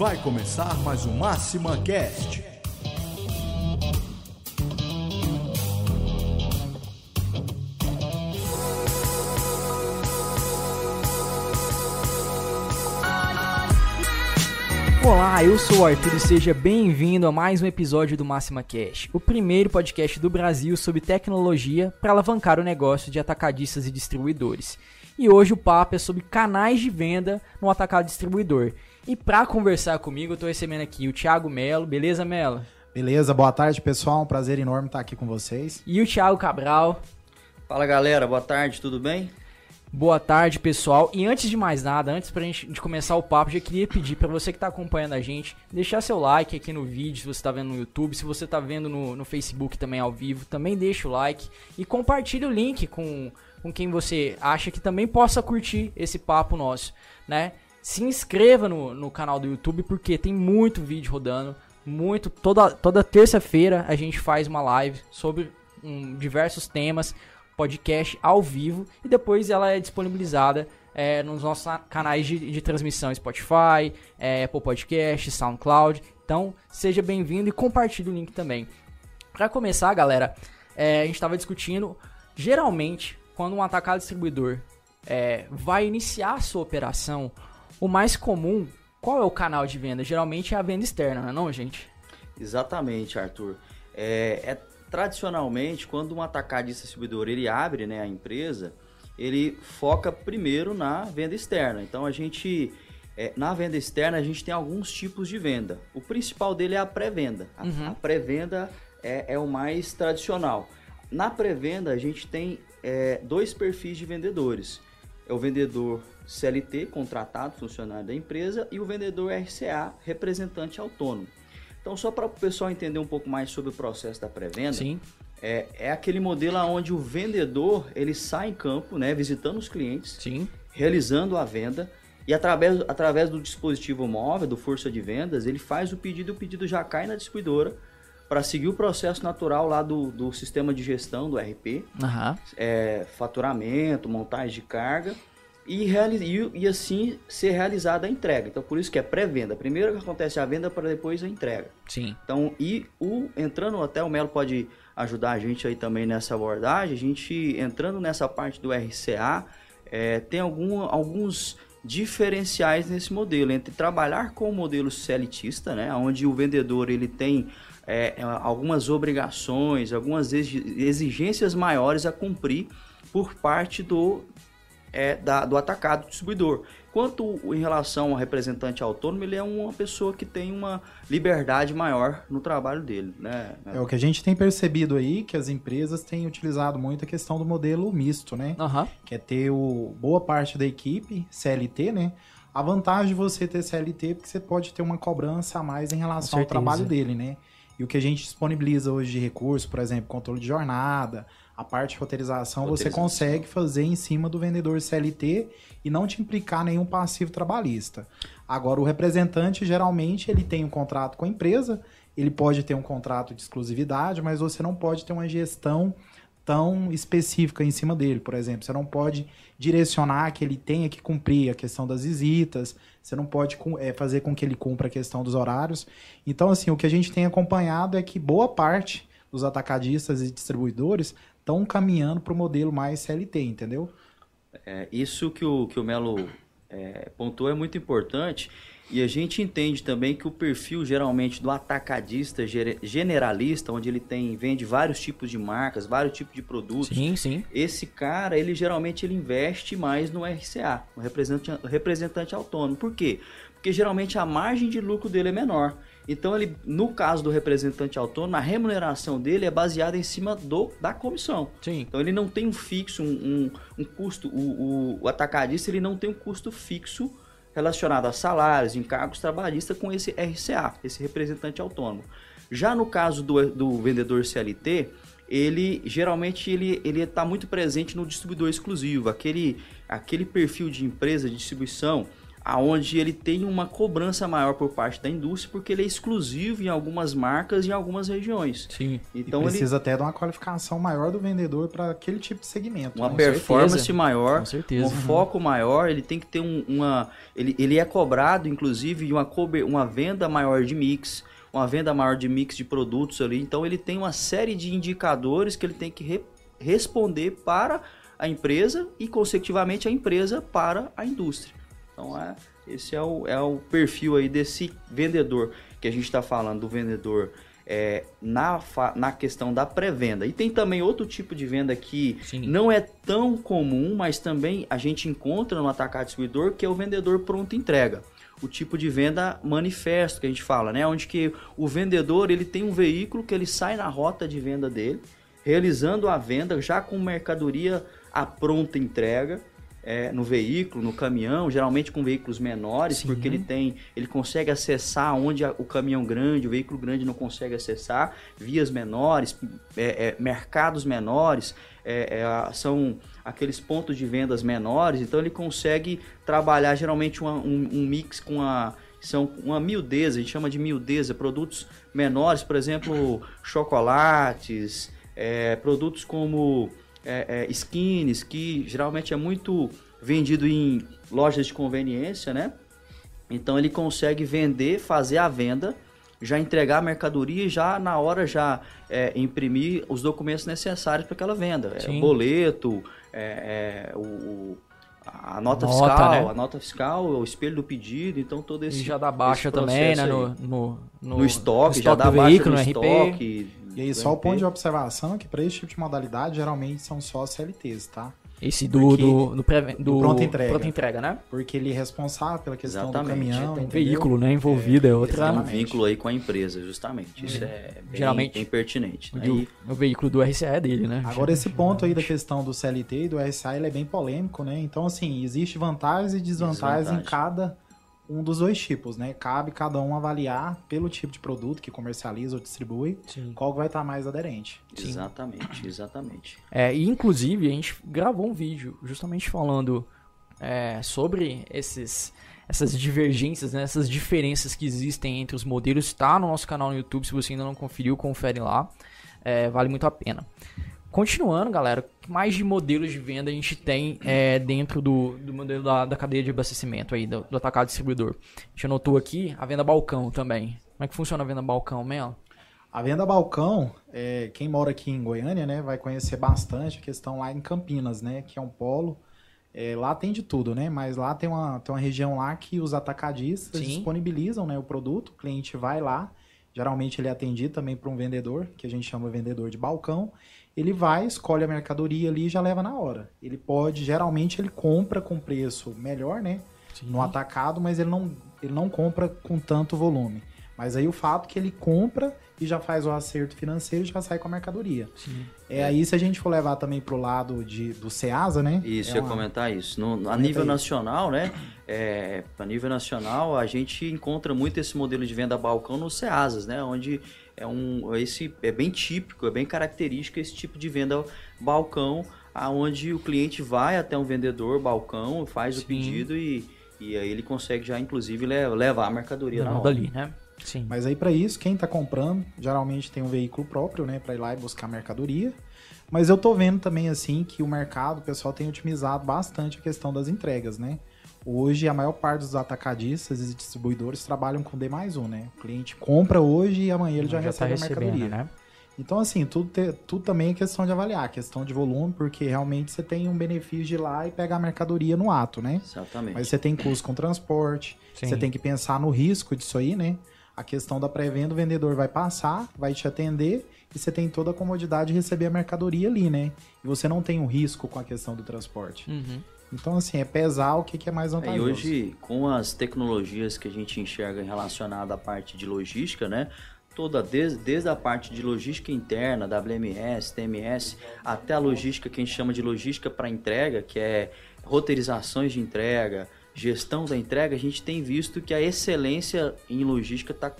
Vai começar mais um Máxima Cast. Olá, eu sou o Arthur e seja bem-vindo a mais um episódio do Máxima Cash, o primeiro podcast do Brasil sobre tecnologia para alavancar o negócio de atacadistas e distribuidores. E hoje o papo é sobre canais de venda no atacado distribuidor. E para conversar comigo, eu tô recebendo aqui o Thiago Melo, beleza, Melo? Beleza, boa tarde, pessoal. Um prazer enorme estar aqui com vocês. E o Thiago Cabral. Fala galera, boa tarde, tudo bem? Boa tarde, pessoal. E antes de mais nada, antes pra gente de começar o papo, já queria pedir para você que tá acompanhando a gente, deixar seu like aqui no vídeo, se você tá vendo no YouTube, se você tá vendo no, no Facebook também ao vivo, também deixa o like e compartilhe o link com, com quem você acha que também possa curtir esse papo nosso, né? Se inscreva no, no canal do YouTube porque tem muito vídeo rodando, muito toda toda terça-feira a gente faz uma live sobre um, diversos temas podcast ao vivo e depois ela é disponibilizada é, nos nossos canais de, de transmissão Spotify, é, Apple Podcast, SoundCloud. Então seja bem-vindo e compartilhe o link também. Para começar, galera, é, a gente estava discutindo geralmente quando um atacado distribuidor é, vai iniciar a sua operação, o mais comum, qual é o canal de venda? Geralmente é a venda externa, não é não, gente? Exatamente, Arthur. É, é tradicionalmente, quando um atacadista distribuidor ele abre né, a empresa, ele foca primeiro na venda externa. Então a gente é, na venda externa a gente tem alguns tipos de venda. O principal dele é a pré-venda. A, Uhum. a pré-venda é, é o mais tradicional. Na pré-venda a gente tem é, dois perfis de vendedores. É o vendedor CLT, contratado, funcionário da empresa, e o vendedor RCA, representante autônomo. Então, só para o pessoal entender um pouco mais sobre o processo da pré-venda, é, é aquele modelo onde o vendedor ele sai em campo, né, visitando os clientes, Sim. realizando a venda e através, através do dispositivo móvel, do força de vendas, ele faz o pedido e o pedido já cai na distribuidora para seguir o processo natural lá do, do sistema de gestão do RP, Aham. é, faturamento, montagem de carga e, e, e assim ser realizada a entrega. Então por isso que é pré-venda. Primeiro que acontece a venda para depois a entrega. Sim. Então, e o entrando até o Melo pode ajudar a gente aí também nessa abordagem. A gente entrando nessa parte do RCA, é, tem algum, alguns diferenciais nesse modelo entre trabalhar com o modelo celitista, né, onde o vendedor ele tem é, algumas obrigações, algumas exi- exigências maiores a cumprir por parte do é, da- do atacado do distribuidor. Quanto em relação ao representante autônomo, ele é uma pessoa que tem uma liberdade maior no trabalho dele, né? É o que a gente tem percebido aí, que as empresas têm utilizado muito a questão do modelo misto, né? Aham. Que é ter o, boa parte da equipe CLT, né? A vantagem de você ter CLT é porque você pode ter uma cobrança a mais em relação ao trabalho dele, né? E o que a gente disponibiliza hoje de recurso, por exemplo, controle de jornada, a parte de roteirização, você Roteirização. consegue fazer em cima do vendedor CLT e não te implicar nenhum passivo trabalhista. Agora, o representante, geralmente, ele tem um contrato com a empresa, ele pode ter um contrato de exclusividade, mas você não pode ter uma gestão tão específica em cima dele, por exemplo. Você não pode direcionar que ele tenha que cumprir a questão das visitas, você não pode eh, fazer com que ele cumpra a questão dos horários. Então, assim, o que a gente tem acompanhado é que boa parte dos atacadistas e distribuidores estão caminhando para o modelo mais CLT, entendeu? É, isso que o, que o Melo é, pontuou é muito importante e a gente entende também que o perfil geralmente do atacadista generalista, onde ele tem vende vários tipos de marcas, vários tipos de produtos, Sim, sim. esse cara, ele geralmente ele investe mais no RCA, no representante, representante autônomo. Por quê? Porque geralmente a margem de lucro dele é menor. Então, ele, no caso do representante autônomo, a remuneração dele é baseada em cima do, da comissão. Sim. Então, ele não tem um fixo, um, um, um custo. O, o, o atacadista ele não tem um custo fixo relacionado a salários, encargos trabalhistas com esse RCA, esse representante autônomo. Já no caso do, do vendedor CLT, ele geralmente ele ele está muito presente no distribuidor exclusivo, aquele aquele perfil de empresa de distribuição aonde ele tem uma cobrança maior por parte da indústria, porque ele é exclusivo em algumas marcas e em algumas regiões. Sim. Então e ele precisa até de uma qualificação maior do vendedor para aquele tipo de segmento. uma né? performance certeza. maior, Com certeza. um foco maior, ele tem que ter um- uma. Ele, ele é cobrado, inclusive, de uma, cobe- uma venda maior de mix, uma venda maior de mix de produtos ali. Então ele tem uma série de indicadores que ele tem que re- responder para a empresa e, consecutivamente, a empresa para a indústria. Então é, esse é o, é o perfil aí desse vendedor que a gente está falando, do vendedor. é, na, na questão da pré-venda. E tem também outro tipo de venda que Sim. não é tão comum, mas também a gente encontra no atacado distribuidor, que é o vendedor pronto entrega. O tipo de venda manifesto que a gente fala, né? Onde que o vendedor ele tem um veículo que ele sai na rota de venda dele, realizando a venda já com mercadoria à pronta entrega. É, no veículo, no caminhão, geralmente com veículos menores, Sim. porque ele tem, ele consegue acessar onde a- o caminhão grande, o veículo grande não consegue acessar, vias menores, é, é, mercados menores, é, é, são aqueles pontos de vendas menores, então ele consegue trabalhar geralmente uma- um, um mix com a são uma miudeza, a gente chama de miudeza, produtos menores, por exemplo, chocolates, é, produtos como é, é, skins, que geralmente é muito vendido em lojas de conveniência, né? Então ele consegue vender, fazer a venda, já entregar a mercadoria e já na hora já é, imprimir os documentos necessários para aquela venda. É, o boleto, é, é, o, a nota, Nota, fiscal, né? a nota fiscal, o espelho do pedido, então todo esse E já dá baixa também, né? No, no, no, no estoque, no já dá baixa veículo, no no estoque. E aí, só o ponto de observação é que para esse tipo de modalidade, geralmente são só CLTs, tá? Esse do, Porque- do, do, do, do pronta entrega. pronta entrega, né? Porque ele é responsável pela questão Exatamente. do caminhão, Tem um entendeu? veículo, né, envolvido, é, Tem outra... um Exatamente. vínculo aí com a empresa, justamente. Isso é bem, Geralmente- bem pertinente. O, né? do- E- o veículo do RCA é dele, né? Agora, esse ponto aí da questão do CLT e do RSA, ele é bem polêmico, né? Então, assim, existe vantagens e desvantagens em cada um dos dois tipos, né? Cabe cada um avaliar pelo tipo de produto que comercializa ou distribui, Sim. qual vai estar mais aderente. Exatamente, exatamente. É, e inclusive a gente gravou um vídeo justamente falando é, sobre esses, essas divergências, né, essas diferenças que existem entre os modelos. Está no nosso canal no YouTube, se você ainda não conferiu, confere lá. É, vale muito a pena. Continuando, galera, o que mais de modelos de venda a gente tem é, dentro do, do modelo da, da cadeia de abastecimento aí, do, do atacado distribuidor? A gente anotou aqui a venda balcão também. Como é que funciona a venda balcão, Melo? A venda balcão, é, quem mora aqui em Goiânia, né, vai conhecer bastante a questão lá em Campinas, né, que é um polo. É, lá tem de tudo, né, mas lá tem uma, tem uma região lá que os atacadistas Sim. disponibilizam, né, o produto, o cliente vai lá, geralmente ele é atendido também por um vendedor, que a gente chama vendedor de balcão, ele vai, escolhe a mercadoria ali e já leva na hora. Ele pode, geralmente ele compra com preço melhor, né, no atacado, mas ele não, ele não compra com tanto volume. Mas aí o fato que ele compra e já faz o acerto financeiro e já sai com a mercadoria. Sim. É aí se a gente for levar também pro lado de, do Ceasa, né? Isso, é eu ia uma- comentar isso. No- a nível aí. nacional, né? É, a nível nacional, a gente encontra muito esse modelo de venda balcão nos CEASAs, né? Onde é um esse é bem típico, é bem característico esse tipo de venda balcão, aonde o cliente vai até um vendedor balcão, faz Sim. o pedido e, e aí ele consegue já inclusive le- levar a mercadoria na Não, hora. dali, né? Sim. Mas aí para isso, quem tá comprando, geralmente tem um veículo próprio, né, para ir lá e buscar mercadoria. Mas eu tô vendo também assim que o mercado, o pessoal tem otimizado bastante a questão das entregas, né? Hoje a maior parte dos atacadistas e distribuidores trabalham com D mais um, né? O cliente compra hoje e amanhã ele já, tá recebe a mercadoria. né? Então, assim, tudo, te- tudo também é questão de avaliar, questão de volume, porque realmente você tem um benefício de ir lá e pegar a mercadoria no ato, né? Exatamente. Mas você tem custo com transporte, Sim. você tem que pensar no risco disso aí, né? A questão da pré-venda, o vendedor vai passar, vai te atender e você tem toda a comodidade de receber a mercadoria ali, né? E você não tem um risco com a questão do transporte. Uhum. Então, assim, é pesar o que, que é mais É, e vantajoso. hoje, com as tecnologias que a gente enxerga relacionada à parte de logística, né? Toda, desde, desde a parte de logística interna, WMS, TMS, até a logística que a gente chama de logística para entrega, que é roteirizações de entrega, gestão da entrega, a gente tem visto que a excelência em logística está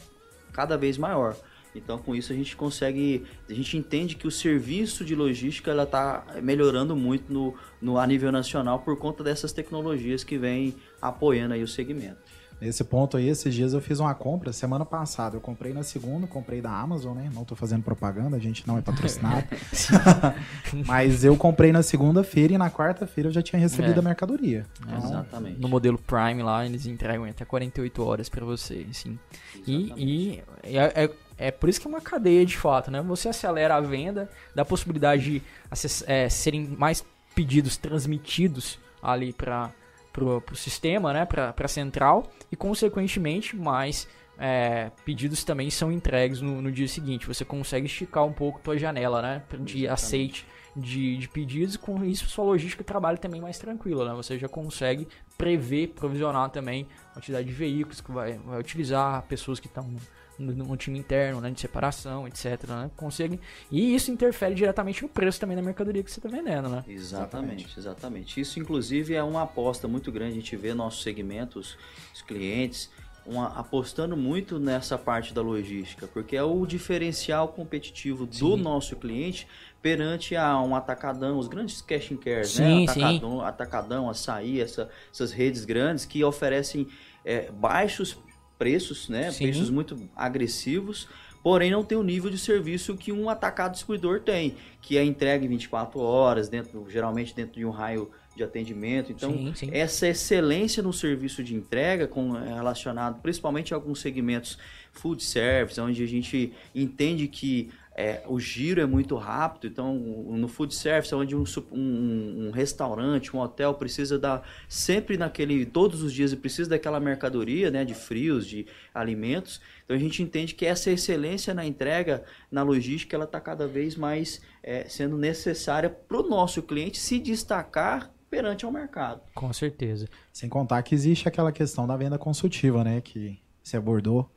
cada vez maior. Então, com isso a gente consegue, a gente entende que o serviço de logística ela está melhorando muito no, no a nível nacional por conta dessas tecnologias que vêm apoiando aí o segmento. Nesse ponto aí, esses dias eu fiz uma compra, semana passada. Eu comprei na segunda, comprei da Amazon, né? Não tô fazendo propaganda, a gente não é patrocinado. Mas eu comprei na segunda-feira e na quarta-feira eu já tinha recebido É. a mercadoria. Então, Exatamente. No modelo Prime lá, eles entregam até 48 horas pra você, assim. E, e é, é, é por isso que é uma cadeia de fato, né? Você acelera a venda, dá a possibilidade de acess- é, serem mais pedidos transmitidos ali para pro, pro sistema, né? Pra, pra central e consequentemente mais é, pedidos também são entregues no, no dia seguinte. Você consegue esticar um pouco a tua janela, né? De Exatamente. aceite de, de pedidos. Com isso, sua logística trabalha também mais tranquila, né? Você já consegue prever, provisionar também a quantidade de veículos que vai, vai utilizar, pessoas que estão no, time interno, né? De separação, etc. Né? Consegue. E isso interfere diretamente no preço também da mercadoria que você está vendendo, né? Exatamente, exatamente. Isso, inclusive, é uma aposta muito grande. A gente vê nossos segmentos, os clientes, uma- apostando muito nessa parte da logística, porque é o diferencial competitivo do nosso cliente perante a um atacadão, os grandes cash and cares, Sim, né? sim. Atacadão, atacadão açaí, essa- essas redes grandes que oferecem é, baixos preços, né? Sim. Preços muito agressivos, porém não tem o nível de serviço que um atacado distribuidor tem, que é entregue em 24 horas, dentro, geralmente dentro de um raio de atendimento. Então, Sim, sim. essa excelência no serviço de entrega, com, é, relacionado principalmente a alguns segmentos food service, onde a gente entende que é, o giro é muito rápido, então no food service, onde um, um- um restaurante, um hotel precisa dar sempre naquele, todos os dias, ele precisa daquela mercadoria, né, de frios, de alimentos, então a gente entende que essa excelência na entrega, na logística, ela está cada vez mais é, sendo necessária para o nosso cliente se destacar perante ao mercado. Com certeza. Sem contar que existe aquela questão da venda consultiva, né? Que você abordou.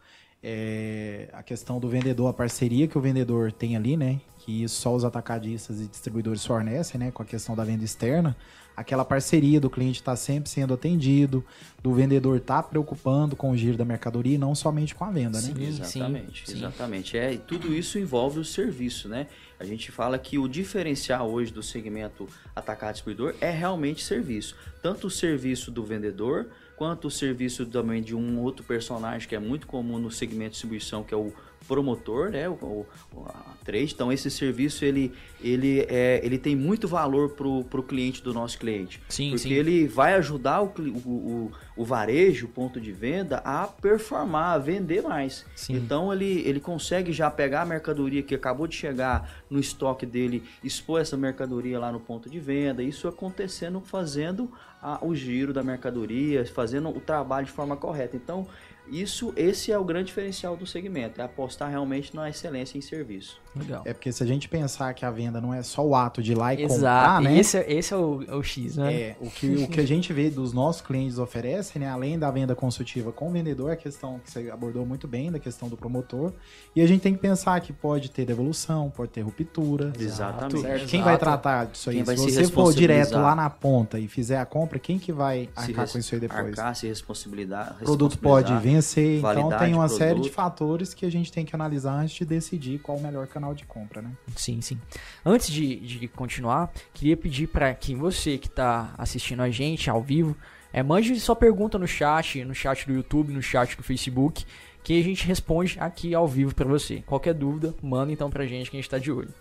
É, a questão do vendedor, a parceria que o vendedor tem ali, né? Que só os atacadistas e distribuidores fornecem, né? Com a questão da venda externa. Aquela parceria do cliente estar sempre sendo atendido, do vendedor estar preocupando com o giro da mercadoria e não somente com a venda, né? Sim, exatamente, sim. exatamente. É, e tudo isso envolve o serviço, né? A gente fala que o diferencial hoje do segmento atacado distribuidor é realmente serviço. Tanto o serviço do vendedor, quanto o serviço também de um outro personagem que é muito comum no segmento de distribuição, que é o promotor, né? O, o- a trade. Então esse serviço ele, ele, é, ele tem muito valor pro, pro cliente do nosso cliente. Sim, porque sim. ele vai ajudar o, o, o, o varejo, o ponto de venda, a performar, a vender mais. Sim. Então ele, ele consegue já pegar a mercadoria que acabou de chegar no estoque dele, expor essa mercadoria lá no ponto de venda, isso acontecendo, fazendo a- o giro da mercadoria, fazendo o trabalho de forma correta. Então, isso, esse é o grande diferencial do segmento, é apostar realmente na excelência em serviço. Legal. É porque se a gente pensar que a venda não é só o ato de ir lá e comprar, Exato. né? Esse, é- esse é, o, é o X, né? É, o que, o que a gente vê dos nossos clientes oferecem, né, além da venda consultiva com o vendedor, é a questão que você abordou muito bem, da questão do promotor. E a gente tem que pensar que pode ter devolução, pode ter ruptura. Exatamente. Certo? Exato. Quem vai tratar disso aí? Quem vai Se se você for direto lá na ponta e fizer a compra, quem que vai Se arcar res- com isso aí depois? Arcar, se responsabilidade. O produto pode responsabilizar. Vencer, então tem uma do série de produto. fatores que a gente tem que analisar antes de decidir qual o melhor canal de compra, né? Sim, sim. Antes de, de continuar, queria pedir para que você que está assistindo a gente ao vivo, é, mande sua pergunta no chat, no chat do YouTube, no chat do Facebook, que a gente responde aqui ao vivo para você. Qualquer dúvida, manda então pra gente que a gente tá de olho.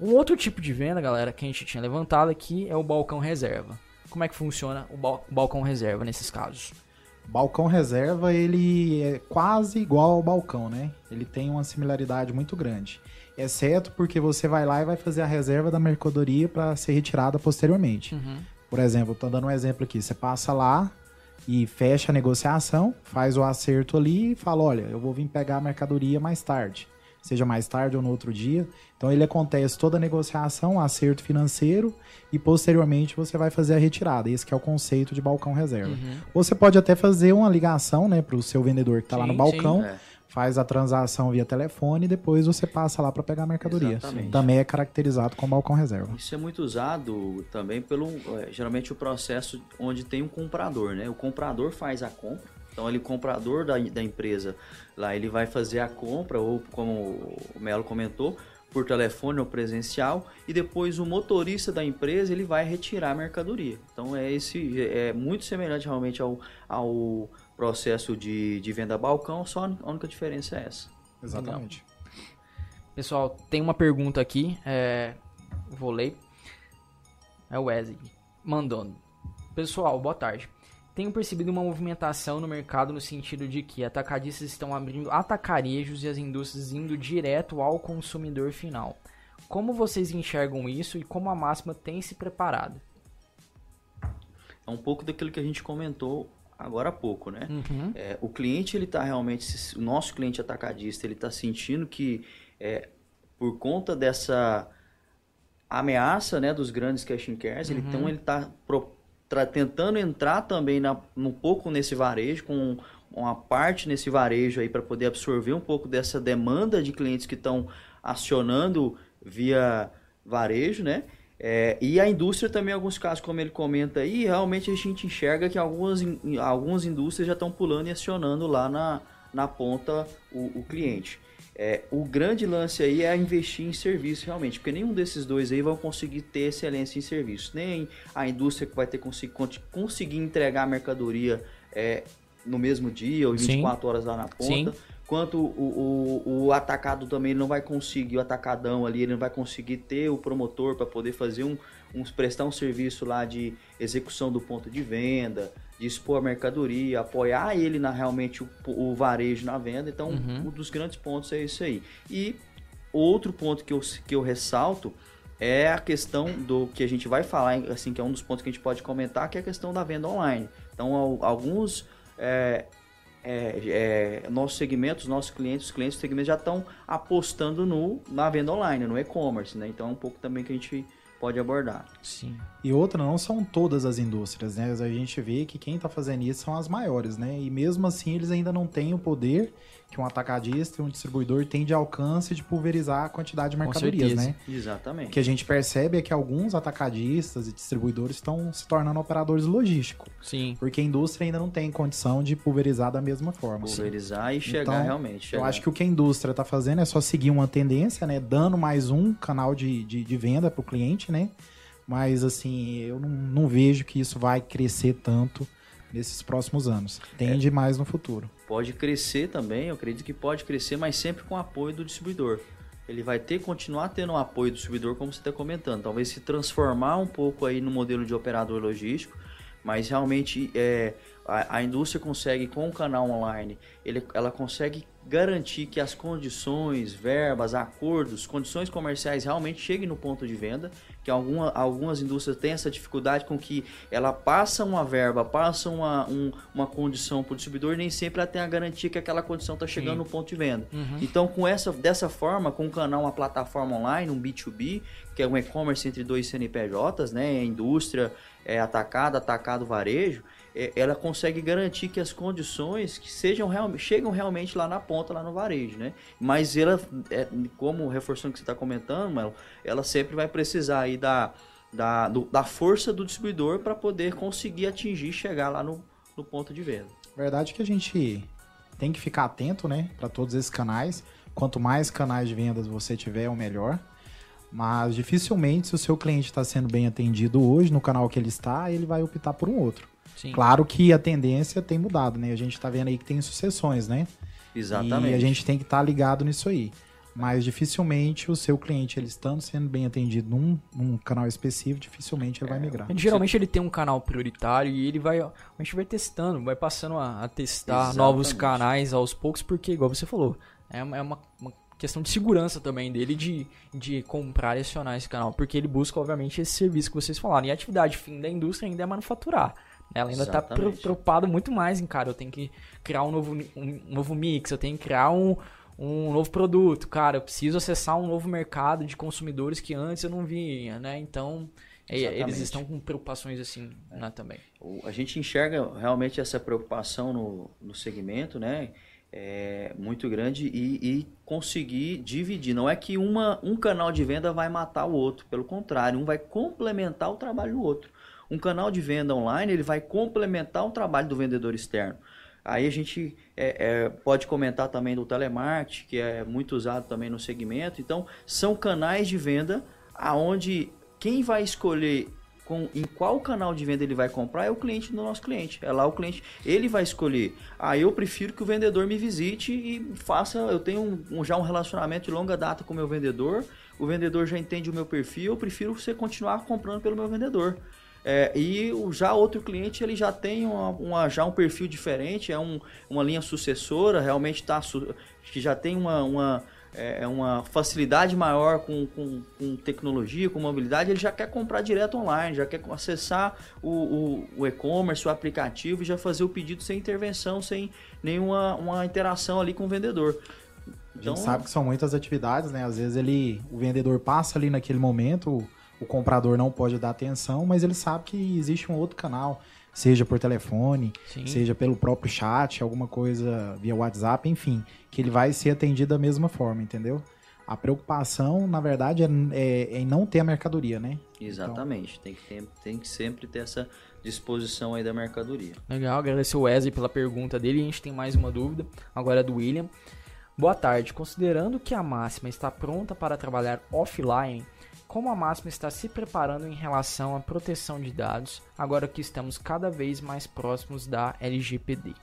Um outro tipo de venda, galera, que a gente tinha levantado aqui é o balcão reserva. Como é que funciona o bal- balcão reserva nesses casos? Balcão reserva, ele é quase igual ao balcão, né? Ele tem uma similaridade muito grande. Exceto porque você vai lá e vai fazer a reserva da mercadoria para ser retirada posteriormente. Por exemplo, tô dando um exemplo aqui. Você passa lá e fecha a negociação, faz o acerto ali e fala: olha, eu vou vir pegar a mercadoria mais tarde. Seja mais tarde ou no outro dia. Então ele acontece toda a negociação, acerto financeiro e posteriormente você vai fazer a retirada. Esse que é o conceito de balcão reserva. Ou você pode até fazer uma ligação, né, para o seu vendedor que está lá no Sim, balcão, É. faz a transação via telefone e depois você passa lá para pegar a mercadoria. Exatamente. Também é caracterizado como balcão reserva. Isso é muito usado também pelo, eh, geralmente o processo onde tem um comprador, né? O comprador faz a compra, Então ele comprador da, da empresa lá ele vai fazer a compra ou como o Melo comentou por telefone ou presencial e depois o motorista da empresa ele vai retirar a mercadoria. Então é esse é muito semelhante realmente ao, ao processo de, de venda balcão, só a única diferença é essa. Exatamente. Pessoal, tem uma pergunta aqui, é, vou ler. É o Wesley mandando. Pessoal, boa tarde. Tenho percebido uma movimentação no mercado no sentido de que atacadistas estão abrindo atacarejos e as indústrias indo direto ao consumidor final. Como vocês enxergam isso e como a máxima tem se preparado? É um pouco daquilo que a gente comentou agora há pouco, né? Uhum. É, o cliente ele está realmente, o nosso cliente atacadista ele está sentindo que é, por conta dessa ameaça, né, dos grandes cash and cares, Uhum. ele, então ele está tentando entrar também na, um pouco nesse varejo com uma parte nesse varejo aí para poder absorver um pouco dessa demanda de clientes que estão acionando via varejo, né? É, e a indústria também, em alguns casos, como ele comenta aí, realmente a gente enxerga que algumas, algumas indústrias já estão pulando e acionando lá na, na ponta o, o cliente. É, o grande lance aí é investir em serviço realmente, porque nenhum desses dois aí vão conseguir ter excelência em serviço. Nem a indústria que vai ter conseguir, conseguir entregar a mercadoria é, no mesmo dia ou em Sim. 24 horas lá na ponta. Sim. Quanto o, o, o atacado também não vai conseguir, o atacadão ali, ele não vai conseguir ter o promotor para poder fazer um, um, prestar um serviço lá de execução do ponto de venda, de expor a mercadoria, apoiar ele na realmente o, o varejo na venda. Então, Uhum. um dos grandes pontos é isso aí. E outro ponto que eu, que eu ressalto é a questão do que a gente vai falar, assim, que é um dos pontos que a gente pode comentar, que é a questão da venda online. Então, al- alguns é, é, é, nossos segmentos, nossos clientes, os clientes do segmento já estão apostando no, na venda online, no e-commerce, né? Então é um pouco também que a gente pode abordar. Sim. E outra, não são todas as indústrias, né? A gente vê que quem está fazendo isso são as maiores, né? E mesmo assim eles ainda não têm o poder que um atacadista e um distribuidor tem de alcance de pulverizar a quantidade de mercadorias, né? O Exatamente. que a gente percebe é que alguns atacadistas e distribuidores estão se tornando operadores logísticos, Sim. porque a indústria ainda não tem condição de pulverizar da mesma forma. Pulverizar e chegar Então, realmente. Eu chegar. acho que o que a indústria está fazendo é só seguir uma tendência, né? Dando mais um canal de, de, de venda para o cliente, né? Mas, assim, eu não, não vejo que isso vai crescer tanto nesses próximos anos. Tende mais no futuro. Pode crescer também, eu acredito que pode crescer, mas sempre com o apoio do distribuidor. Ele vai ter continuar tendo o apoio do distribuidor, como você está comentando. Talvez se transformar um pouco aí no modelo de operador logístico, mas realmente é, a, a indústria consegue, com o canal online, ele, ela consegue garantir que as condições, verbas, acordos, condições comerciais realmente cheguem no ponto de venda, que alguma, algumas indústrias têm essa dificuldade com que ela passa uma verba, passa uma, um- uma condição para o distribuidor e nem sempre ela tem a garantia que aquela condição está chegando Sim. no ponto de venda. Uhum. Então, com essa, dessa forma, com o canal, uma plataforma online, um B2B, que é um e-commerce entre dois CNPJs, né, indústria, é, atacado, atacado, varejo, é, ela consegue garantir que as condições que sejam real, chegam realmente lá na ponta, lá no varejo, né? Mas ela, é, como reforçando o que você está comentando, ela sempre vai precisar aí da, da, do- da força do distribuidor para poder conseguir atingir, chegar lá no, no ponto de venda. Verdade que a gente tem que ficar atento, né? Para todos esses canais. Quanto mais canais de vendas você tiver, o melhor. Mas dificilmente, se o seu cliente está sendo bem atendido hoje no canal que ele está, ele vai optar por um outro. Sim. Claro que a tendência tem mudado, né? A gente está vendo aí que tem sucessões, né? Exatamente. E a gente tem que estar ligado nisso aí. Mas dificilmente o seu cliente, ele estando sendo bem atendido num, num canal específico, dificilmente ele vai migrar. Geralmente ele tem um canal prioritário e ele vai. A gente vai testando, vai passando a, a testar Exatamente. novos canais aos poucos, porque, igual você falou, é uma, é uma- uma questão de segurança também dele de, de comprar e acionar esse canal. Porque ele busca, obviamente, esse serviço que vocês falaram. E a atividade fim da indústria ainda é manufaturar. Ela ainda está Exatamente. preocupada muito mais em, cara, eu tenho que criar um novo, um novo mix, eu tenho que criar um, um novo produto. Cara, eu preciso acessar um novo mercado de consumidores que antes eu não via, né? Então, é, eles Exatamente. estão com preocupações assim, né, também. A gente enxerga realmente essa preocupação no, no segmento, né? É muito grande e, e conseguir dividir. Não é que uma, um canal de venda vai matar o outro, pelo contrário, um vai complementar o trabalho do outro. Um canal de venda online ele vai complementar o trabalho do vendedor externo. Aí a gente é, é, pode comentar também do telemarketing, que é muito usado também no segmento. Então, são canais de venda aonde quem vai escolher com, em qual canal de venda ele vai comprar é o cliente do nosso cliente. É lá o cliente, ele vai escolher. Ah, eu prefiro que o vendedor me visite e faça. Eu tenho um, um, já um relacionamento de longa data com o meu vendedor. O vendedor já entende o meu perfil. Eu prefiro você continuar comprando pelo meu vendedor. É, e o, já outro cliente ele já tem uma, uma, já um perfil diferente, é um, uma linha sucessora, realmente tá, que já tem uma, uma, é, uma facilidade maior com, com, com, tecnologia, com mobilidade, ele já quer comprar direto online, já quer acessar o, o, o e-commerce, o aplicativo e já fazer o pedido sem intervenção, sem nenhuma uma interação ali com o vendedor. Então, a gente sabe que são muitas atividades, né? Às vezes ele, o vendedor passa ali naquele momento, o comprador não pode dar atenção, mas ele sabe que existe um outro canal, seja por telefone, Sim. seja pelo próprio chat, alguma coisa via WhatsApp, enfim, que ele vai ser atendido da mesma forma, entendeu? A preocupação, na verdade, é, é, é em não ter a mercadoria, né? Exatamente. Então... Tem, que ter, tem que sempre ter essa disposição aí da mercadoria. Legal, agradecer o Wesley pela pergunta dele. A gente tem mais uma dúvida, agora é do William. Boa tarde. Considerando que a máxima está pronta para trabalhar offline, como a Máxima está se preparando em relação à proteção de dados, agora que estamos cada vez mais próximos da LGPD?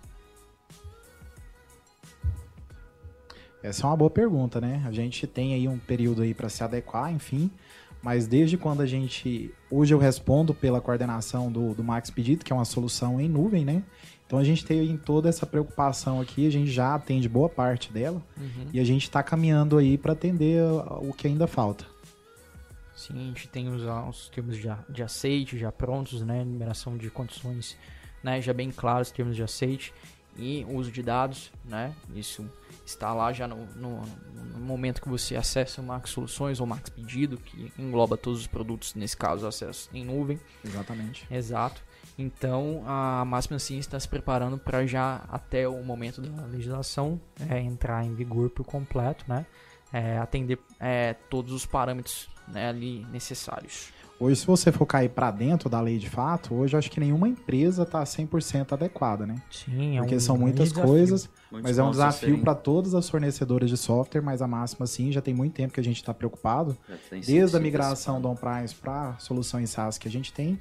Essa é uma boa pergunta, né? A gente tem aí um período aí para se adequar, enfim, mas desde quando a gente. Hoje eu respondo pela coordenação do, do Max Pedido, que é uma solução em nuvem, né? Então a gente tem toda essa preocupação aqui, a gente já atende boa parte dela uhum. e a gente está caminhando aí para atender o que ainda falta. Sim, a gente tem os, os termos de, de aceite já prontos, né? Numeração de condições né? já bem claros, termos de aceite e uso de dados, né? Isso está lá já no, no, no, momento que você acessa o Max Soluções ou Max Pedido, que engloba todos os produtos, nesse caso, acesso em nuvem. Exatamente. Exato. Então, a Máxima Sim está se preparando para já, até o momento da legislação, é, entrar em vigor por completo, né? É, atender é, todos os parâmetros né, ali necessários. Hoje, se você for cair para dentro da lei de fato, hoje eu acho que nenhuma empresa está 100% adequada, né? Sim, é Porque um são muitas desafio. coisas, Muitos mas é um desafio para todas as fornecedoras de software, mas a máxima sim, já tem muito tempo que a gente está preocupado. Desde a migração do on-premise para soluções SaaS que a gente tem,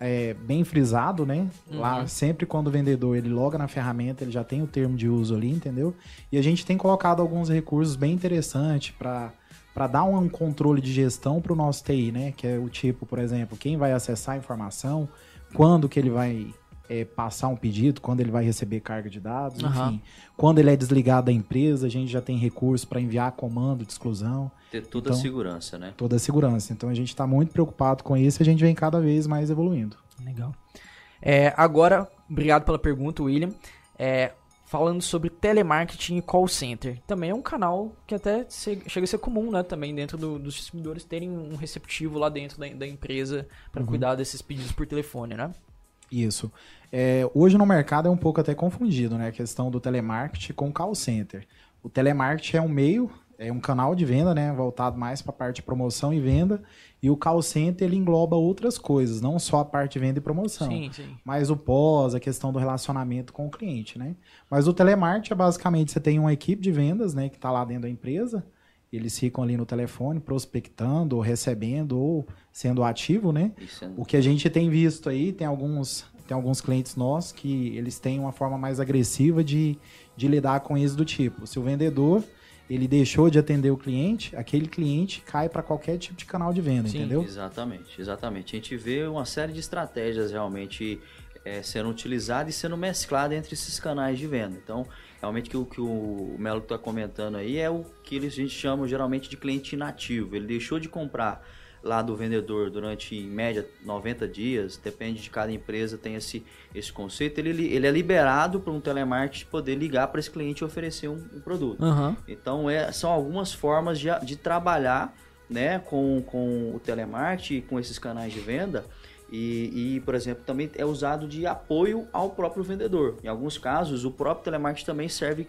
é, bem frisado, né? Uhum. Lá, sempre quando o vendedor ele loga na ferramenta, ele já tem o termo de uso ali, entendeu? E a gente tem colocado alguns recursos bem interessantes para para dar um controle de gestão para o nosso TI, né? Que é o tipo, por exemplo, quem vai acessar a informação, quando que ele vai é, passar um pedido, quando ele vai receber carga de dados, uhum. enfim. Quando ele é desligado da empresa, a gente já tem recurso para enviar comando de exclusão. Ter toda então, a segurança, né? Toda a segurança. Então a gente está muito preocupado com isso e a gente vem cada vez mais evoluindo. Legal. É, agora, obrigado pela pergunta, William. É, falando sobre telemarketing e call center. Também é um canal que até chega a ser comum, né? Também dentro do, dos distribuidores terem um receptivo lá dentro da, da empresa para uhum. cuidar desses pedidos por telefone, né? Isso. É, hoje no mercado é um pouco até confundido, né? A questão do telemarketing com call center. O telemarketing é um meio é um canal de venda, né, voltado mais para a parte de promoção e venda, e o call center ele engloba outras coisas, não só a parte de venda e promoção, sim, sim. mas o pós, a questão do relacionamento com o cliente, né? Mas o telemarketing é basicamente você tem uma equipe de vendas, né, que está lá dentro da empresa, eles ficam ali no telefone prospectando, ou recebendo ou sendo ativo, né? É o que a gente tem visto aí, tem alguns tem alguns clientes nossos que eles têm uma forma mais agressiva de, de lidar com isso do tipo, se o vendedor ele deixou de atender o cliente, aquele cliente cai para qualquer tipo de canal de venda, Sim, entendeu? Exatamente, exatamente. A gente vê uma série de estratégias realmente é, sendo utilizadas e sendo mescladas entre esses canais de venda. Então, realmente o que o Melo está comentando aí é o que a gente chama geralmente de cliente inativo. Ele deixou de comprar lá do vendedor durante, em média, 90 dias, depende de cada empresa, tem esse, esse conceito, ele, ele é liberado para um telemarketing poder ligar para esse cliente e oferecer um, um produto. Uhum. Então, é, são algumas formas de, de trabalhar né, com, com o telemarketing, com esses canais de venda, e, e, por exemplo, também é usado de apoio ao próprio vendedor. Em alguns casos, o próprio telemarketing também serve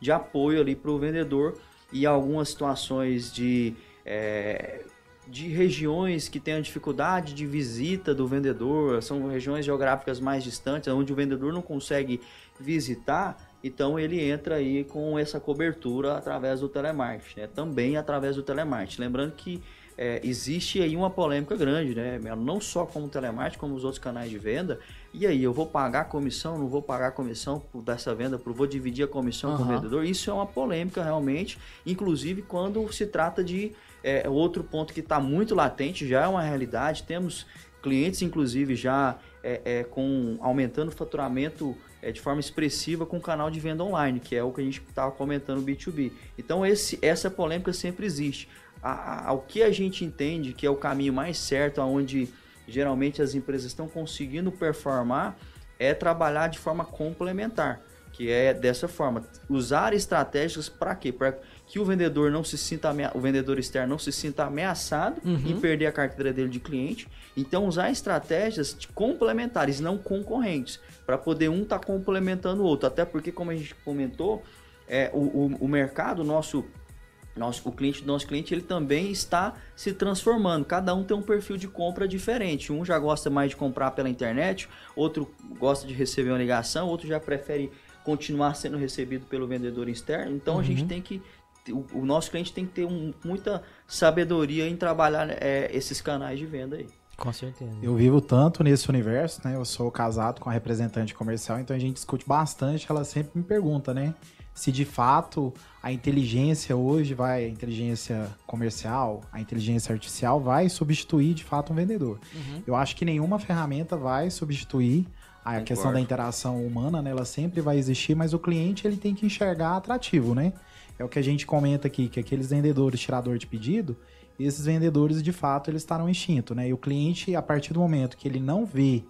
de apoio ali para o vendedor e algumas situações de é, de regiões que têm a dificuldade de visita do vendedor, são regiões geográficas mais distantes, onde o vendedor não consegue visitar, então ele entra aí com essa cobertura através do telemarketing, né? também através do telemarketing. Lembrando que é, existe aí uma polêmica grande, né? Não só como o telemarketing, como os outros canais de venda. E aí, eu vou pagar comissão, não vou pagar comissão dessa venda, vou dividir a comissão uhum. com o vendedor? Isso é uma polêmica realmente, inclusive quando se trata de é, outro ponto que está muito latente, já é uma realidade. Temos clientes, inclusive, já é, é, com aumentando o faturamento é, de forma expressiva com o canal de venda online, que é o que a gente estava comentando B2B. Então esse, essa polêmica sempre existe. A, a, o que a gente entende que é o caminho mais certo, aonde geralmente as empresas estão conseguindo performar, é trabalhar de forma complementar, que é dessa forma, usar estratégias para quê? Para que o vendedor não se sinta o vendedor externo não se sinta ameaçado uhum. em perder a carteira dele de cliente. Então usar estratégias complementares, não concorrentes, para poder um estar tá complementando o outro. Até porque, como a gente comentou, é, o, o, o mercado nosso nosso, o cliente do nosso cliente ele também está se transformando. Cada um tem um perfil de compra diferente. Um já gosta mais de comprar pela internet, outro gosta de receber uma ligação, outro já prefere continuar sendo recebido pelo vendedor externo. Então uhum. a gente tem que o, o, nosso cliente tem que ter um, muita sabedoria em trabalhar é, esses canais de venda aí. Com certeza. Eu vivo tanto nesse universo, né? Eu sou casado com a representante comercial, então a gente discute bastante. Ela sempre me pergunta, né? Se de fato a inteligência hoje vai, a inteligência comercial, a inteligência artificial vai substituir de fato um vendedor. Uhum. Eu acho que nenhuma ferramenta vai substituir a Concordo. questão da interação humana, né? Ela sempre vai existir, mas o cliente ele tem que enxergar atrativo, né? É o que a gente comenta aqui, que aqueles vendedores tirador de pedido, esses vendedores de fato eles estarão extintos, né? E o cliente, a partir do momento que ele não vê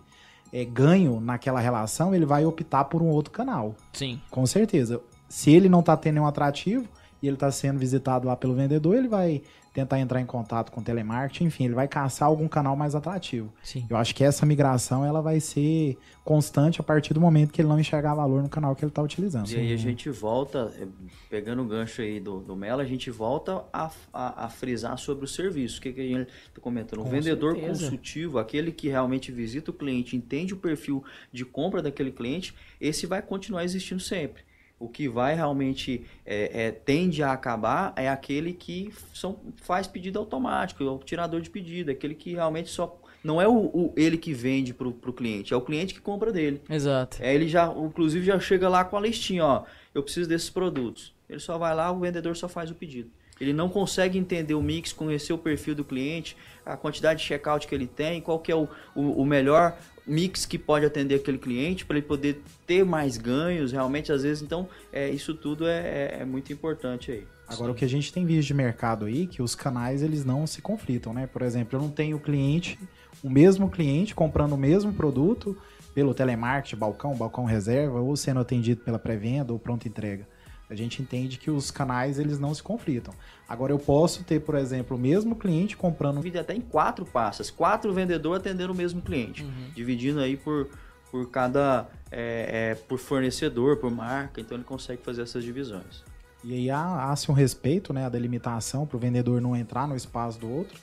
é, ganho naquela relação, ele vai optar por um outro canal. Sim. Com certeza. Se ele não está tendo nenhum atrativo e ele está sendo visitado lá pelo vendedor, ele vai tentar entrar em contato com o telemarketing, enfim, ele vai caçar algum canal mais atrativo. Sim. Eu acho que essa migração ela vai ser constante a partir do momento que ele não enxergar valor no canal que ele está utilizando. E aí a gente volta, eh, pegando o gancho aí do, do Melo, a gente volta a, a, a frisar sobre o serviço. O que, que a gente está comentando? O vendedor certeza. consultivo, aquele que realmente visita o cliente, entende o perfil de compra daquele cliente, esse vai continuar existindo sempre. O que vai realmente é, é, tende a acabar é aquele que são, faz pedido automático, é o tirador de pedido, é aquele que realmente só. Não é o, o ele que vende para o cliente, é o cliente que compra dele. Exato. É, ele já, inclusive, já chega lá com a listinha, ó. Eu preciso desses produtos. Ele só vai lá, o vendedor só faz o pedido. Ele não consegue entender o mix, conhecer o perfil do cliente, a quantidade de checkout que ele tem, qual que é o, o, o melhor mix que pode atender aquele cliente para ele poder ter mais ganhos realmente às vezes. Então é, isso tudo é, é, é muito importante aí. Agora Sim. o que a gente tem visto de mercado aí que os canais eles não se conflitam né? Por exemplo eu não tenho cliente o mesmo cliente comprando o mesmo produto pelo telemarketing balcão balcão reserva ou sendo atendido pela pré-venda ou pronta entrega a gente entende que os canais eles não se conflitam. Agora eu posso ter, por exemplo, o mesmo cliente comprando. Divide até em quatro passas, quatro vendedores atendendo o mesmo cliente, uhum. dividindo aí por, por cada é, é, por fornecedor, por marca, então ele consegue fazer essas divisões. E aí há-se um respeito, né, a delimitação para o vendedor não entrar no espaço do outro.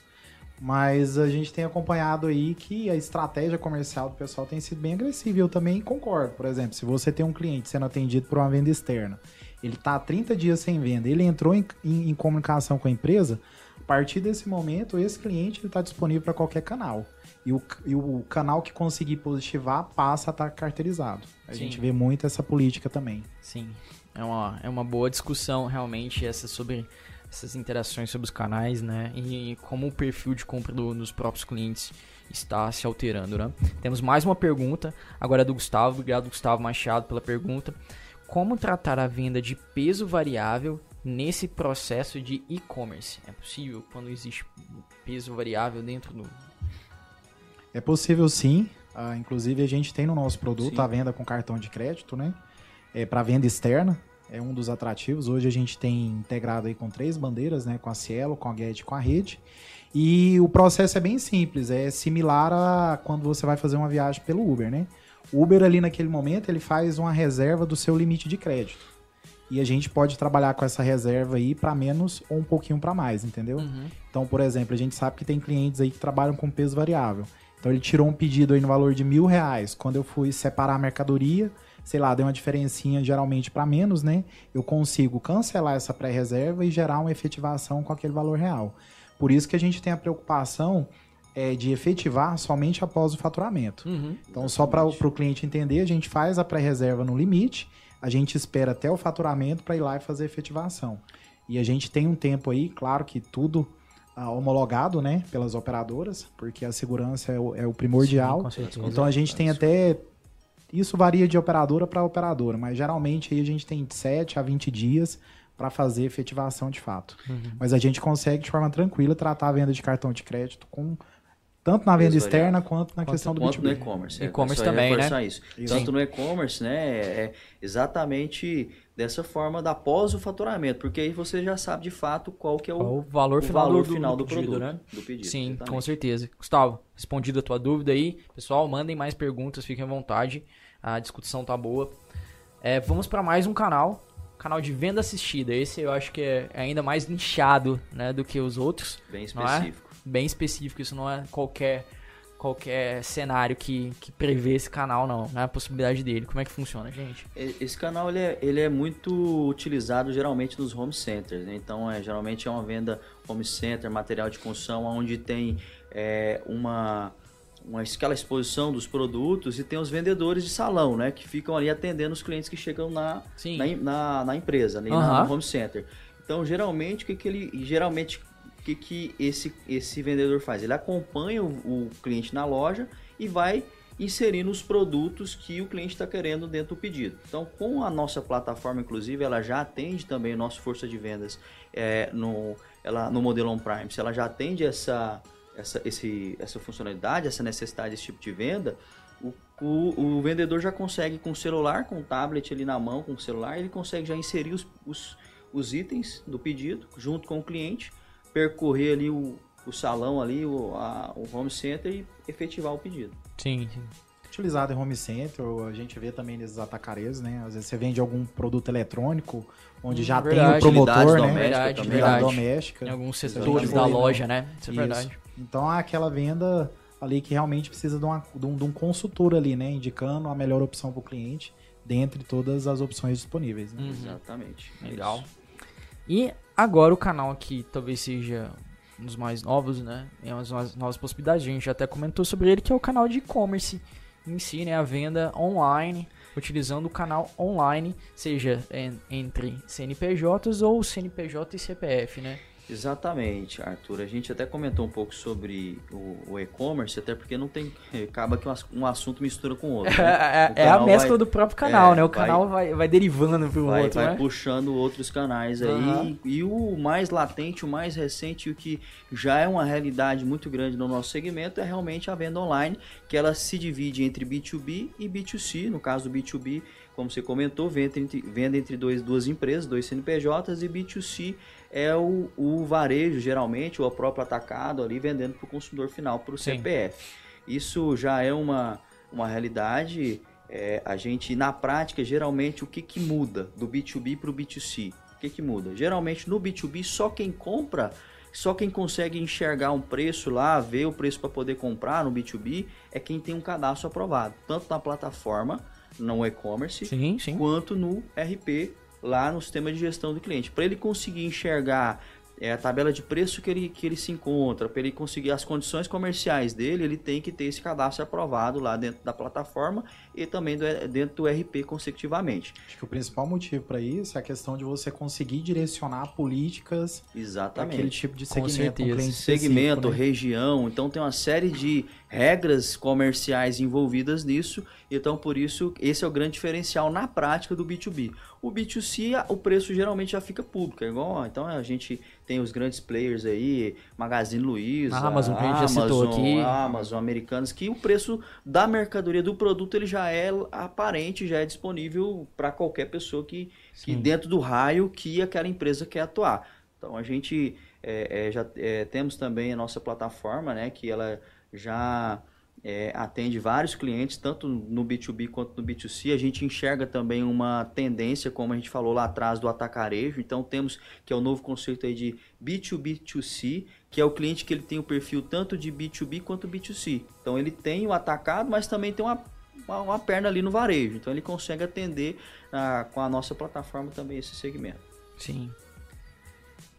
Mas a gente tem acompanhado aí que a estratégia comercial do pessoal tem sido bem agressiva. E eu também concordo. Por exemplo, se você tem um cliente sendo atendido por uma venda externa ele está há 30 dias sem venda, ele entrou em, em, em, comunicação com a empresa, a partir desse momento, esse cliente está disponível para qualquer canal. E o, e o canal que conseguir positivar passa a estar tá carteirizado. A Sim. gente vê muito essa política também. Sim, é uma, é uma boa discussão realmente essa sobre essas interações sobre os canais, né? E como o perfil de compra do, dos próprios clientes está se alterando, né? Temos mais uma pergunta, agora é do Gustavo. Obrigado, Gustavo Machado, pela pergunta como tratar a venda de peso variável nesse processo de e-commerce. É possível quando existe peso variável dentro do. É possível sim. Uh, inclusive a gente tem no nosso produto sim. a venda com cartão de crédito, né? É para venda externa. É um dos atrativos. Hoje a gente tem integrado aí com três bandeiras, né? Com a Cielo, com a Get e com a Rede. E o processo é bem simples, é similar a quando você vai fazer uma viagem pelo Uber, né? O Uber ali naquele momento ele faz uma reserva do seu limite de crédito. e a gente pode trabalhar com essa reserva aí para menos ou um pouquinho para mais, entendeu? Uhum. Então, por exemplo, a gente sabe que tem clientes aí que trabalham com peso variável. Então ele tirou um pedido aí no valor de mil reais. Quando eu fui separar a mercadoria, sei lá, deu uma diferencinha geralmente para menos, né? Eu consigo cancelar essa pré-reserva e gerar uma efetivação com aquele valor real. Por isso que a gente tem a preocupação é, de efetivar somente após o faturamento. Uhum. Então, só para o cliente entender, a gente faz a pré-reserva no limite, a gente espera até o faturamento para ir lá e fazer a efetivação. E a gente tem um tempo aí, claro que tudo ah, homologado, né, pelas operadoras, porque a segurança é o, é o primordial. Sim. Então a gente tem até. Isso varia de operadora para operadora, mas geralmente aí a gente tem 7 a 20 dias para fazer efetivação de fato. Uhum. Mas a gente consegue de forma tranquila tratar a venda de cartão de crédito com tanto na venda externa quanto na questão do Quanto no B2B. e-commerce. é, E-commerce é também, né? Isso. Isso. Tanto no e-commerce, né? É exatamente dessa forma da pós o faturamento, porque aí você já sabe de fato qual que é o, o valor o final, valor do, final do, pedido, produto, né? do pedido. Sim, exatamente. com certeza. Gustavo, respondida a tua dúvida aí. Pessoal, mandem mais perguntas, fiquem à vontade. A discussão tá boa. É, vamos para mais um canal, canal de venda assistida. Esse eu acho que é ainda mais nichado né, do que os outros. Bem Não é? específico. Bem específico, isso não é qualquer, qualquer cenário que, que prevê esse canal, não. Não é a possibilidade dele. Como é que funciona, gente? Esse canal ele é, ele é muito utilizado geralmente nos home centers, né? então é, geralmente é uma venda home center, material de construção, onde tem é, uma, uma aquela exposição dos produtos e tem os vendedores de salão, né? Que ficam ali atendendo os clientes que chegam na, na, na, na empresa, ali na- Aham. no home center. Então geralmente o que, que ele geralmente o que, que esse, esse vendedor faz? Ele acompanha o, o cliente na loja e vai inserindo os produtos que o cliente está querendo dentro do pedido. Então, com a nossa plataforma, inclusive, ela já atende também o nosso força de vendas é, no, ela, no modelo on-prime. Se ela já atende essa, essa, esse, essa funcionalidade, essa necessidade desse tipo de venda, o, o, o vendedor já consegue com o celular, com o tablet ali na mão, com o celular, ele consegue já inserir os, os, os itens do pedido junto com o cliente, percorrer ali o, o salão ali, o, a, o home center e efetivar o pedido. Sim, sim. Utilizado em home center, ou a gente vê também nesses atacarezos, né? Às vezes você vende algum produto eletrônico, onde Hum, já verdade. tem o promotor, né? Verdade, verdade. doméstica. Em alguns setores da loja, né? Isso é Isso. verdade. Então é aquela venda ali que realmente precisa de, uma- de um, de um consultor ali, né? Indicando a melhor opção para o cliente, dentre todas as opções disponíveis. né? Uhum. Exatamente. é Legal. isso. E agora o canal que talvez seja um dos mais novos, né? É umas novas, novas possibilidades. A gente já até comentou sobre ele, que é o canal de e-commerce em si, né? A venda online, utilizando o canal online, seja en- entre CNPJs ou CNPJ e CPF, né? Exatamente, Arthur. A gente até comentou um pouco sobre o, o e-commerce, até porque não tem. Acaba que um ass- assunto mistura com o outro. né? É, O é a mescla vai- do próprio canal, é, né? O vai- canal vai, vai derivando pro vai, outro, vai né? puxando outros canais aí. Aham. E o mais latente, o mais recente, o que já é uma realidade muito grande no nosso segmento, é realmente a venda online, que ela se divide entre B2B e B2C. No caso do B2B, como você comentou, venda entre, venda entre dois, duas empresas, dois CNPJs, e B2C é o, o varejo, geralmente, ou o próprio atacado ali, vendendo para o consumidor final, para o. CPF. Isso já é uma, uma realidade. é, a gente, na prática, geralmente, o que, que muda do B2B para o B2C? O que, que muda? Geralmente, no B2B, só quem compra, só quem consegue enxergar um preço lá, ver o preço para poder comprar no B2B, é quem tem um cadastro aprovado, tanto na plataforma, no e-commerce, Sim, sim. quanto no RP, lá no sistema de gestão do cliente. Para ele conseguir enxergar é, a tabela de preço que ele, que ele se encontra, para ele conseguir as condições comerciais dele, ele tem que ter esse cadastro aprovado lá dentro da plataforma e também do- dentro do RP consecutivamente. Acho que o principal motivo para isso é a questão de você conseguir direcionar políticas Exatamente. aquele tipo de Com segmento, certeza. um segmento, né? região, então tem uma série de regras comerciais envolvidas nisso, então por isso esse é o grande diferencial na prática do B2B. O B2C, a- o preço geralmente já fica público, é igual, então a gente tem os grandes players aí, Magazine Luiza, A Amazon, que a gente já citou Amazon, aqui. Amazon, Americanas, que o preço da mercadoria do produto ele já é aparente, já é disponível para qualquer pessoa que, que dentro do raio que aquela empresa quer atuar. Então a gente é, é, já é, temos também a nossa plataforma, né, que ela já é, atende vários clientes, tanto no B2B quanto no B2C. A gente enxerga também uma tendência, como a gente falou lá atrás, do atacarejo. Então temos que é o novo conceito aí de B2B2C, que é o cliente que ele tem o perfil tanto de B2B quanto B2C. Então ele tem o atacado, mas também tem uma, uma, uma perna ali no varejo. Então ele consegue atender ah, com a nossa plataforma também esse segmento. Sim.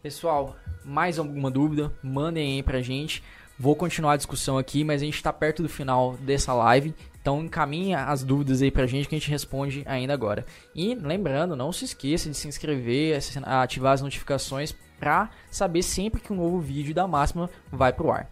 Pessoal, mais alguma dúvida? Mandem aí pra gente. Vou continuar a discussão aqui, mas a gente está perto do final dessa live, então encaminha as dúvidas aí pra gente que a gente responde ainda agora. E lembrando, não se esqueça de se inscrever, ativar as notificações para saber sempre que um novo vídeo da Máxima vai pro ar.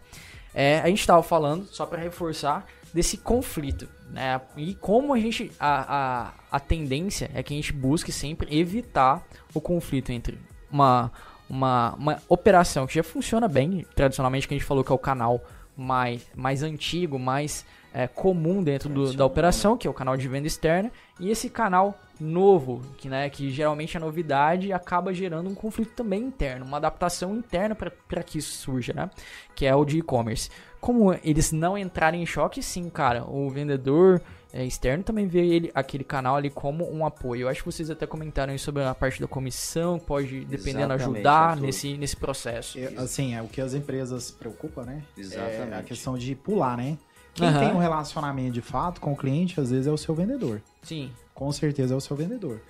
É, a gente estava falando, só para reforçar, desse conflito, né? E como a gente a, a, a tendência é que a gente busque sempre evitar o conflito entre uma uma, uma operação que já funciona bem, tradicionalmente que a gente falou que é o canal mais, mais antigo, mais é, comum dentro do, da operação, que é o canal de venda externa, e esse canal novo, que, né, que geralmente é novidade, acaba gerando um conflito também interno, uma adaptação interna para que isso surja, né? Que é o de e-commerce. Como eles não entrarem em choque, sim, cara, o vendedor é, externo também vê ele, aquele canal ali como um apoio. Eu acho que vocês até comentaram sobre a parte da comissão, pode, dependendo, Exatamente, ajudar nesse, nesse processo. É, assim, é o que as empresas preocupam, né? Exatamente. É a questão de pular, né? Quem uhum. tem um relacionamento de fato com o cliente, às vezes é o seu vendedor. Sim. Com certeza é o seu vendedor.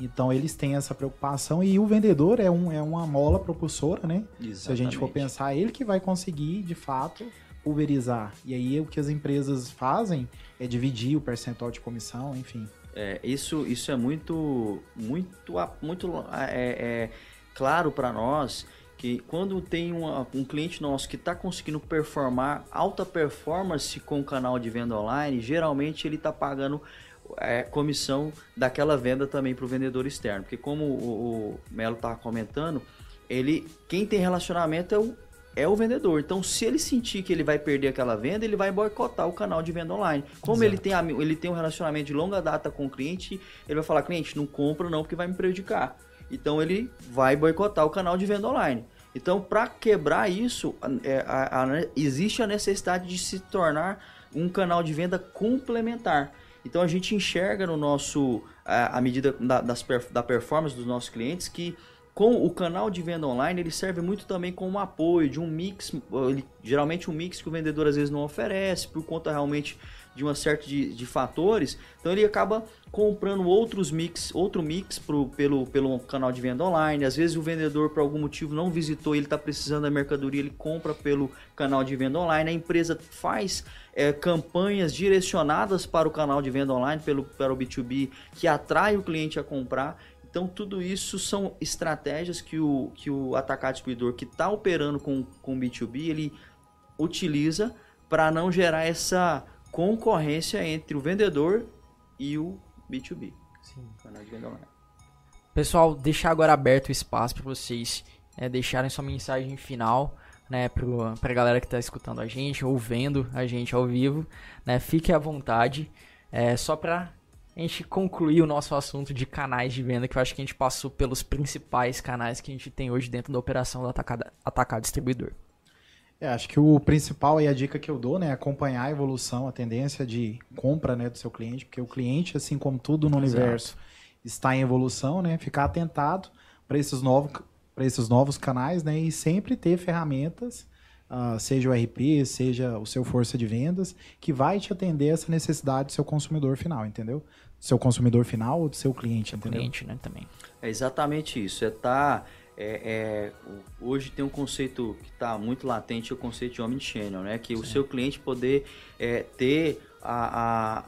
Então eles têm essa preocupação e o vendedor é, um, é uma mola propulsora, né? Exatamente. Se a gente for pensar, ele que vai conseguir, de fato, pulverizar. E aí o que as empresas fazem é dividir o percentual de comissão, enfim. É, isso, isso é muito, muito, muito é, é claro para nós que quando tem uma, um cliente nosso que está conseguindo performar alta performance com o canal de venda online, geralmente ele está pagando é, comissão daquela venda também para o vendedor externo. Porque como o, o Melo estava comentando, ele quem tem relacionamento é o, é o vendedor. Então, se ele sentir que ele vai perder aquela venda, ele vai boicotar o canal de venda online. Como ele tem, ele tem um relacionamento de longa data com o cliente, ele vai falar, cliente, não compra não, porque vai me prejudicar. Então, ele vai boicotar o canal de venda online. Então, para quebrar isso, é, a, a, existe a necessidade de se tornar um canal de venda complementar. Então, a gente enxerga no nosso, a, a medida da, das, da performance dos nossos clientes que com o canal de venda online, ele serve muito também como apoio de um mix, ele, geralmente um mix que o vendedor às vezes não oferece, por conta realmente de uma certa de, de fatores. Então ele acaba comprando outros mix, outro mix pro, pelo, pelo canal de venda online. Às vezes o vendedor por algum motivo não visitou, ele está precisando da mercadoria, ele compra pelo canal de venda online. A empresa faz é, campanhas direcionadas para o canal de venda online, pelo, para o B2B, que atrai o cliente a comprar. Então, tudo isso são estratégias que o, que o atacado distribuidor que está operando com, com B2B, ele utiliza para não gerar essa concorrência entre o vendedor e o B2B. Sim. Pessoal, deixar agora aberto o espaço para vocês é, deixarem sua mensagem final né, para a galera que está escutando a gente ou vendo a gente ao vivo. Né, fique à vontade. É, só para a gente concluir o nosso assunto de canais de venda, que eu acho que a gente passou pelos principais canais que a gente tem hoje dentro da operação do atacado, atacado distribuidor. É, acho que o principal e a dica que eu dou, né, é acompanhar a evolução, a tendência de compra, né, do seu cliente, porque o cliente, assim como tudo no Exato. universo, está em evolução, né, ficar atentado para esses novos para esses novos canais, né, e sempre ter ferramentas Uh, seja o RP, seja o seu força de vendas, que vai te atender essa necessidade do seu consumidor final, entendeu? seu consumidor final ou do seu cliente, entendeu? Cliente, né, também. É exatamente isso. É tá, é, é, hoje tem um conceito que está muito latente, o conceito de omnichannel, né? Que Sim. o seu cliente poder é, ter a,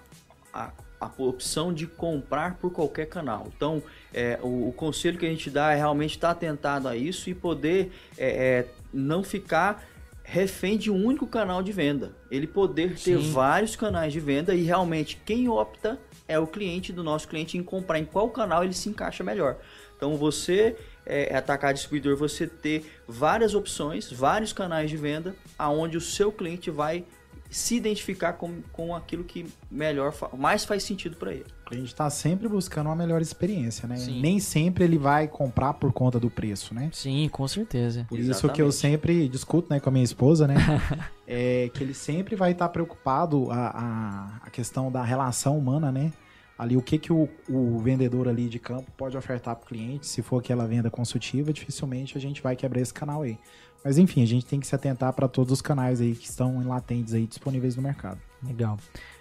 a, a, opção de comprar por qualquer canal. Então, é, o, o, conselho que a gente dá é realmente estar tá atentado a isso e poder é, é, não ficar refém de um único canal de venda. Ele poder ter Sim. vários canais de venda e realmente quem opta é o cliente do nosso cliente em comprar em qual canal ele se encaixa melhor. Então você é, é, atacar distribuidor, você ter várias opções, vários canais de venda, aonde o seu cliente vai se identificar com, com aquilo que melhor, mais faz sentido para ele. A gente tá sempre buscando uma melhor experiência, né? Sim. Nem sempre ele vai comprar por conta do preço, né? Sim, com certeza. Por isso que eu Exatamente. sempre discuto né, com a minha esposa, né? é que ele sempre vai estar preocupado a, a, a questão da relação humana, né? Ali, o que, que o, o vendedor ali de campo pode ofertar para o cliente, se for aquela venda consultiva, dificilmente a gente vai quebrar esse canal aí. Mas enfim, a gente tem que se atentar para todos os canais aí que estão latentes aí disponíveis no mercado. Legal.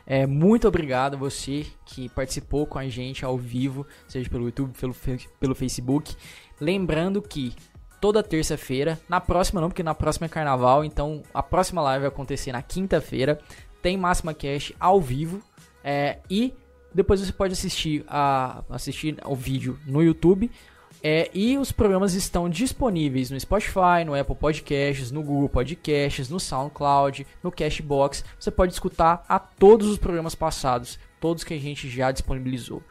É, muito obrigado a você que participou com a gente ao vivo, seja pelo YouTube, pelo, pelo Facebook. Lembrando que toda terça-feira, na próxima não, porque na próxima é carnaval, então a próxima live vai acontecer na quinta-feira. Tem Máxima Cash ao vivo é, e depois você pode assistir, a, assistir o vídeo no YouTube. É, e os programas estão disponíveis no Spotify, no Apple Podcasts, no Google Podcasts, no SoundCloud, no Cashbox. Você pode escutar a todos os programas passados, todos que a gente já disponibilizou.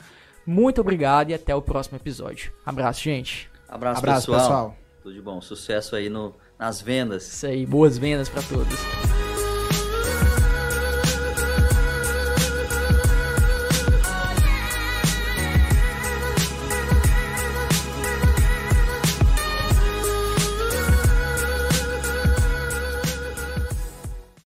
Muito obrigado e até o próximo episódio. Abraço, gente. Abraço, Abraço, pessoal. pessoal. Tudo de bom. Sucesso aí no, nas vendas. Isso aí, boas vendas para todos.